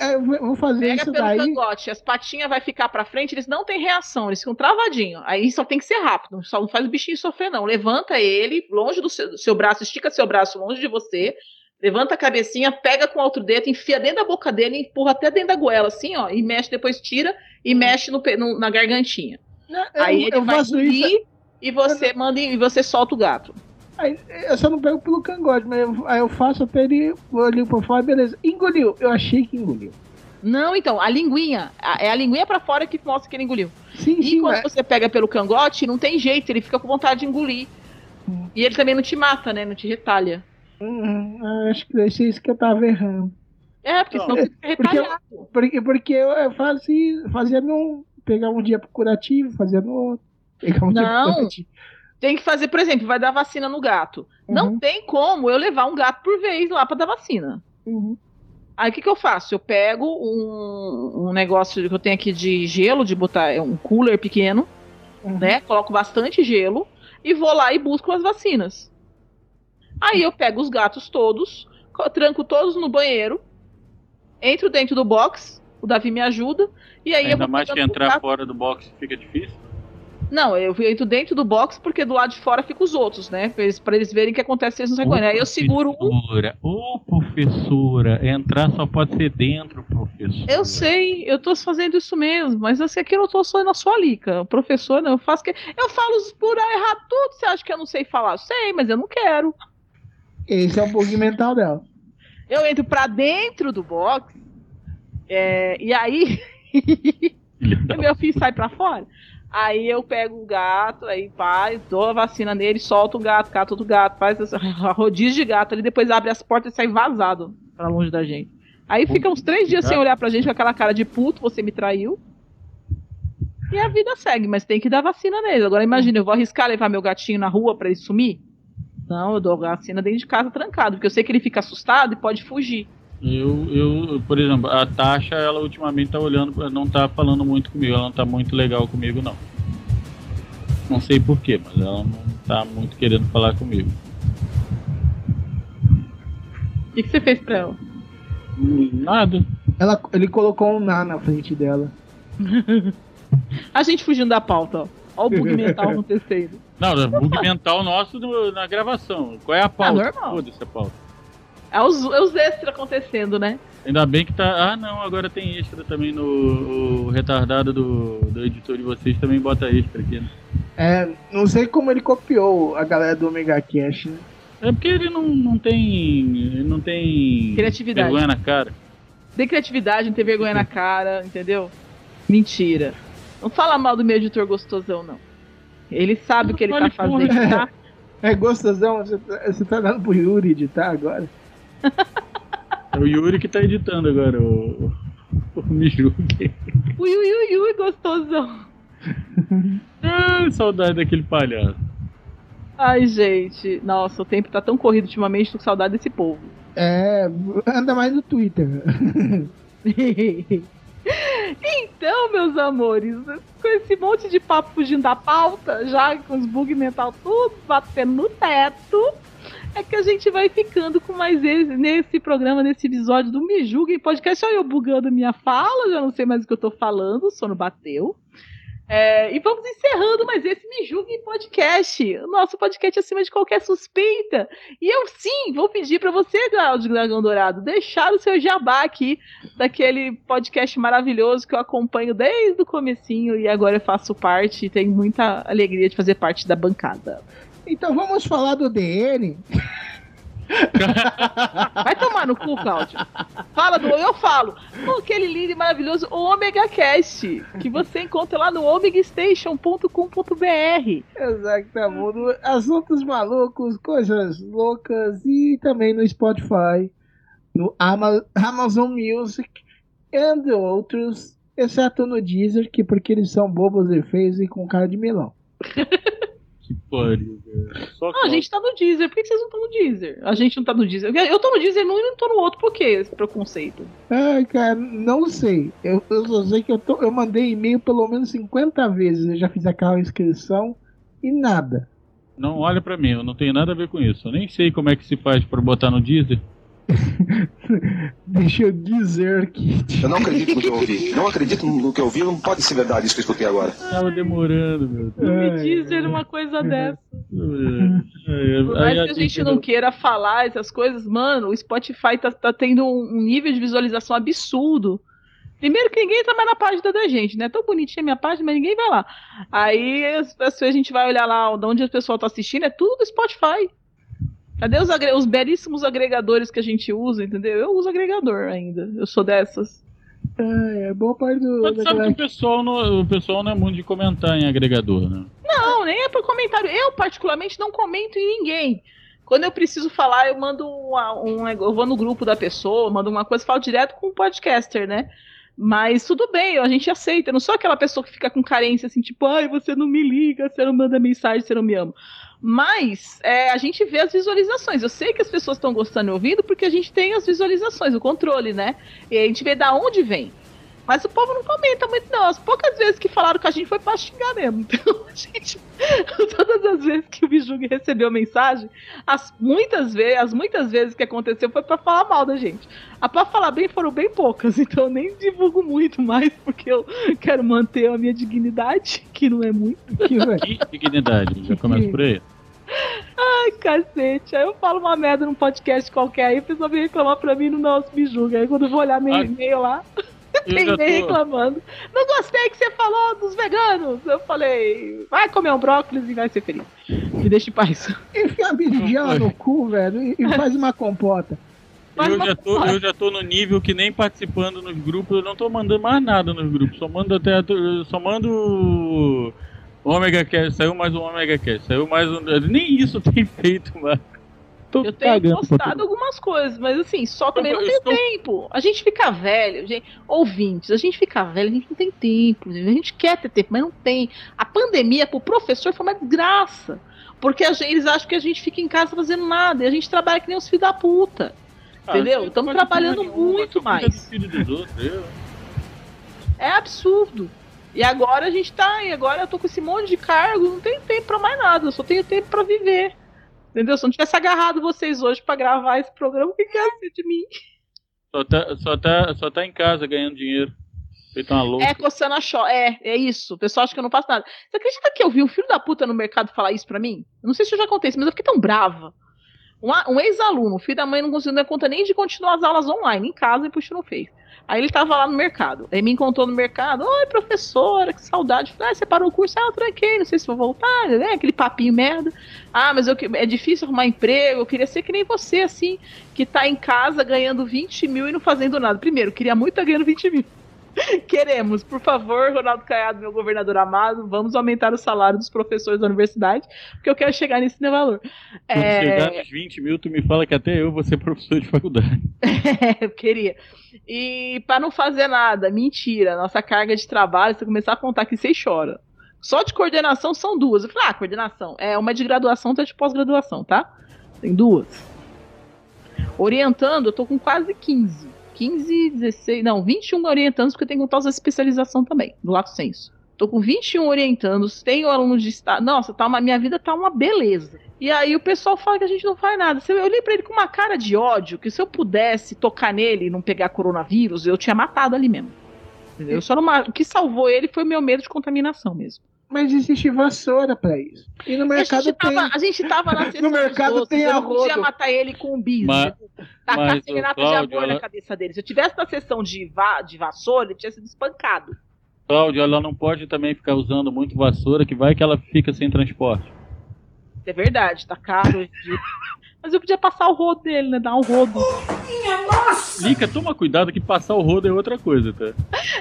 eu vou- fazer Pega isso pelo daí. cangote, as patinhas vai ficar pra frente, eles não têm reação, eles ficam travadinhos. Aí só tem que ser rápido, só não faz o bichinho sofrer, não. Levanta ele longe do seu, do seu braço, estica seu braço longe de você, levanta a cabecinha, pega com o outro dedo, enfia dentro da boca dele, empurra até dentro da goela, assim, ó, e mexe, depois tira e mexe no, no- na gargantinha. Eu, Aí ele eu vai faço isso. e você manda e você solta o gato. Aí, eu só não pego pelo cangote, mas eu, aí eu faço até ele olhar pra fora, beleza. Engoliu. Eu achei que engoliu. Não, então, a linguinha, a- é a linguinha pra fora que mostra que ele engoliu. Sim, E sim, quando mas- você pega pelo cangote, não tem jeito, ele fica com vontade de engolir. E ele também não te mata, né? Não te retalha. Hum, acho que ser isso que eu tava errando. É, porque senão Então, fica porque retalhado. Porque, porque eu fazia, fazia num. Pegar um dia pro curativo, fazia no outro. Pegar um dia pro Não. curativo. Tem que fazer, por exemplo, vai dar vacina no gato. Não Uhum. tem como eu levar um gato por vez lá pra dar vacina. Uhum. Aí o que, que eu faço? Eu pego um, um negócio que eu tenho aqui de gelo, de botar é um cooler pequeno, Uhum. né? Coloco bastante gelo e vou lá e busco as vacinas. Aí eu pego os gatos todos, co- tranco todos no banheiro, entro dentro do box, o Davi me ajuda, e aí eu Ainda mais que entrar fora do box fica difícil. Não, eu entro dentro do box porque do lado de fora ficam os outros, né? Pra eles, pra eles verem o que acontece eles não reconhecem. Aí eu seguro um. Professora, ô professora, entrar só pode ser dentro, professor. Eu sei, eu tô fazendo isso mesmo, mas assim, aqui eu não tô só na sua lica. O professor, não, eu faço que. Eu falo por aí errado tudo, você acha que eu não sei falar? Sei, mas eu não quero. Esse é o bug mental dela. Eu entro pra dentro do box, é, e aí meu filho sai pra fora. Aí eu pego o gato, aí pai, dou a vacina nele, solto o gato, cato outro gato, faz rodízio de gato ali, depois abre as portas e sai vazado pra longe da gente. Aí fica uns três dias sem olhar pra gente com aquela cara de puto, você me traiu. E a vida segue, mas tem que dar vacina nele. Agora imagina, eu vou arriscar levar meu gatinho na rua pra ele sumir? Não, eu dou a vacina dentro de casa trancado, porque eu sei que ele fica assustado e pode fugir. Eu, eu, por exemplo, a Tasha, ela ultimamente tá olhando, pra- não tá falando muito comigo, ela não tá muito legal comigo, não. Não sei porquê, mas ela não tá muito querendo falar comigo. O que, que você fez pra ela? Nada. Ela, ele colocou um na na frente dela. A gente fugindo da pauta, ó. Olha o bug mental acontecendo. Não, é bug mental nosso do- na gravação. Qual é a pauta? normal. Foda-se a pauta. É os, é os extras acontecendo, né? Ainda bem que tá. Ah, não, agora tem extra também no. O retardado do, do editor de vocês também bota extra aqui, né? É, não sei como ele copiou a galera do Omega Cash, né? É porque ele não, não tem. Ele não tem. Criatividade. Vergonha na cara. Tem criatividade, não ter vergonha na cara, entendeu? Mentira. Não fala mal do meu editor gostosão, não. Ele sabe o que ele tá fazendo, tá? É gostosão, você tá, você tá dando pro Yuri editar agora. É o Yuri que tá editando agora o, o Me julguem. Ui, ui, ui, ui, gostosão. Ah, saudade daquele palhaço. Ai, gente. Nossa, o tempo tá tão corrido ultimamente, tô com saudade desse povo. É, anda mais no Twitter. Então, meus amores, com esse monte de papo fugindo da pauta, já com os bug mental tudo batendo no teto, é que a gente vai ficando com mais esse, nesse programa, nesse episódio do Me Julguem Podcast. Olha eu bugando minha fala, já não sei mais o que eu tô falando, o sono bateu. É, e vamos encerrando mais esse Me Julguem Podcast, o nosso podcast acima de qualquer suspeita. E eu sim vou pedir para você, Cláudio Dragão Dourado, deixar o seu jabá aqui daquele podcast maravilhoso que eu acompanho desde o comecinho e agora eu faço parte e tenho muita alegria de fazer parte da bancada. Então vamos falar do DN. Vai tomar no cu, Cláudio. Fala do. Eu falo. Aquele lindo e maravilhoso Omega Cast. Que você encontra lá no omegastation.com.br. Exatamente. Assuntos malucos, coisas loucas e também no Spotify, no Ama Amazon Music e outros, exceto no Deezer, que porque eles são bobos e feios e com cara de melão. Que pariu, velho. Só Ah, a gente tá no Deezer. Por que vocês não estão no Deezer? A gente não tá no Deezer. Eu tô no Deezer e não tô no outro. Por que esse preconceito? Ai, cara, não sei. Eu, eu só sei que eu, tô, eu mandei e-mail pelo menos 50 vezes. Eu já fiz aquela inscrição e nada. Não olha pra mim, eu não tenho nada a ver com isso. Eu nem sei como é que se faz pra botar no Deezer. Deixa eu dizer que. Eu não acredito no que eu ouvi. Não acredito no que eu ouvi. Não pode ser verdade isso que eu escutei agora. Tava demorando, meu Deus. Não me Deezer uma coisa dessa. É, Por mais que a gente não queira falar essas coisas, mano, o Spotify tá, tá tendo um nível de visualização absurdo. Primeiro que ninguém entra mais na página da gente, né? Tão bonitinha a minha página, mas ninguém vai lá. Aí as pessoas, a gente vai olhar lá de onde o pessoal tá assistindo, é tudo do Spotify. Cadê os, agre- os belíssimos agregadores que a gente usa, entendeu? Eu uso agregador ainda. Eu sou dessas. É, é boa parte do. Mas sabe que o pessoal, não, o pessoal não é muito de comentar em agregador, né? Não, nem é por comentário. Eu, particularmente, não comento em ninguém. Quando eu preciso falar, eu mando uma- um, eu vou no grupo da pessoa, mando uma coisa, falo direto com o podcaster, né? Mas tudo bem, a gente aceita. Eu não sou aquela pessoa que fica com carência assim, tipo, ai, você não me liga, você não manda mensagem, você não me ama. Mas é, a gente vê as visualizações. Eu sei que as pessoas estão gostando e ouvindo porque a gente tem as visualizações, o controle, né? E a gente vê da onde vem. Mas o povo não comenta muito, não. As poucas vezes que falaram com a gente foi pra xingar mesmo. Então, a gente. Todas as vezes que o Bijug recebeu mensagem, as muitas vezes, as muitas vezes que aconteceu foi pra falar mal da gente. A pra falar bem foram bem poucas, então eu nem divulgo muito mais, porque eu quero manter a minha dignidade, que não é muito. que, dignidade, já começa por aí. Ai, cacete. Aí eu falo uma merda num podcast qualquer, aí a pessoa vem reclamar pra mim no nosso Bijuga. Aí quando eu vou olhar meu Ah, e-mail lá, tem tô- reclamando. Não gostei que você falou dos veganos. Eu falei, vai comer um brócolis e vai ser feliz. Me deixa em paz. Enfia a berinjela no cu, velho, e, e faz uma compota. Faz Eu uma já, tô, eu já tô no nível que nem participando nos grupos, eu não tô mandando mais nada nos grupos. Só mando até. Só mando o Omega Cast. Saiu mais um Omega Cast. Saiu mais um. Nem isso tem feito, mano. Tô Eu tenho postado algumas coisas, mas assim, só também não Eu tenho estou- tempo. A gente fica velho, gente, ouvintes, a gente fica velho, a gente não tem tempo. A gente quer ter tempo, mas não tem. A pandemia pro professor foi uma desgraça. Porque a gente- eles acham que a gente fica em casa fazendo nada. E a gente trabalha que nem os filhos da puta. Ah, Entendeu? não Estamos trabalhando muito mais. É absurdo. E agora a gente tá. E agora eu tô com esse monte de cargo, não tenho tempo pra mais nada, eu só tenho tempo pra viver. Entendeu? Se eu não tivesse agarrado vocês hoje pra gravar esse programa, o que, ia ser de mim? Só tá, só, tá, só tá em casa ganhando dinheiro. Feito uma louca. É coçando a cho. É, é isso. O pessoal acha que eu não faço nada. Você acredita que eu vi um filho da puta no mercado falar isso pra mim? Eu não sei se eu já contei isso, mas eu fiquei tão brava. Um, um ex-aluno, filho da mãe não conseguiu dar conta nem de continuar as aulas online, em casa e puxou no Face. Aí ele tava lá no mercado. Aí me encontrou no mercado. Oi, professora, que saudade. Falei, ah, você parou o curso? Ah, eu tranquei, não sei se vou voltar, né? Aquele papinho merda. Ah, mas eu, é difícil arrumar emprego. Eu queria ser que nem você, assim, que tá em casa ganhando 20 mil e não fazendo nada. Primeiro, queria muito estar ganhando 20 mil. Queremos, por favor, Ronaldo Caiado, meu governador amado, vamos aumentar o salário dos professores da universidade, porque eu quero chegar nesse valor. Quando É, chegar nos 20 mil, tu me fala que até eu vou ser professor de faculdade. eu queria. E para não fazer nada, mentira, nossa carga de trabalho, se eu começar a contar que você chora. Só de coordenação são duas. Eu falei, ah, coordenação. É uma de graduação, outra de pós-graduação, tá? Tem duas. Orientando, eu tô com quase 15. 15, 16, não, 21 orientandos, porque eu tenho que contar os da especialização também, do lato senso. Tô com 21 orientandos, tenho alunos de estado. Nossa, tá uma, minha vida tá uma beleza. E aí o pessoal fala que a gente não faz nada. Eu olhei pra ele com uma cara de ódio, que se eu pudesse tocar nele e não pegar coronavírus, eu tinha matado ali mesmo. Entendeu? Só numa, o que salvou ele foi o meu medo de contaminação mesmo. Mas existe vassoura pra isso. E no A mercado tem. tava, a gente tava na sessão No mercado outros, tem eu a não podia rodo. matar ele com um bis. Mas- Tacar mas, ô, serenata de Cláudio, amor na ela- cabeça dele. Se eu tivesse na sessão de, va de vassoura, ele tinha sido espancado. Cláudio, ela não pode também ficar usando muito vassoura, que vai que ela fica sem transporte. É verdade, tá caro. Mas eu podia passar o rodo dele, né? Dar um rodo. Lica, toma cuidado que passar o rodo é outra coisa, tá?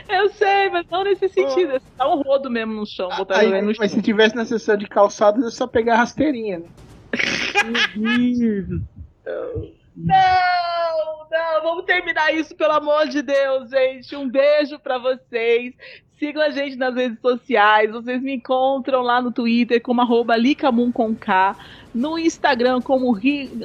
Eu sei, mas não nesse sentido. É dar um rodo mesmo no chão, botar Aí, ele no mas chão. se tivesse na sessão de calçados, é só pegar a rasteirinha, né? Não, não, vamos terminar isso, pelo amor de Deus, gente. Um beijo pra vocês. Sigam a gente nas redes sociais. Vocês me encontram lá no Twitter como arroba com K. No Instagram como,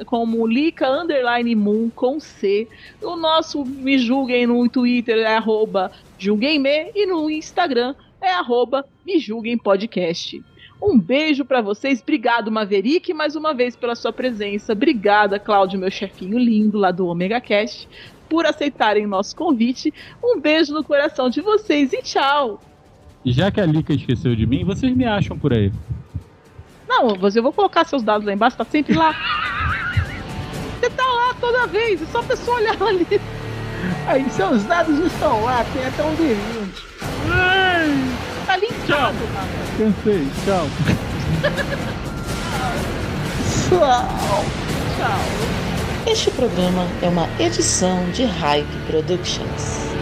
como Lica Underline Moon com C. O nosso Me Julguem no Twitter é arroba Julguemme. E no Instagram é arroba Me Julguem Podcast. Um beijo pra vocês. Obrigado, Maverick, mais uma vez pela sua presença. Obrigada, Cláudio, meu chefinho lindo lá do Omega Cast, por aceitarem nosso convite. Um beijo no coração de vocês e tchau. Já que a Lica esqueceu de mim, vocês me acham por aí. Não, você eu vou colocar seus dados lá embaixo, tá sempre lá. Você tá lá toda vez, é só a pessoa olhar ali. Aí seus dados estão lá, tem até um D20. Tá linkado lá. Cansei, tchau. Tchau. Tchau. Este programa é uma edição de Hype Productions.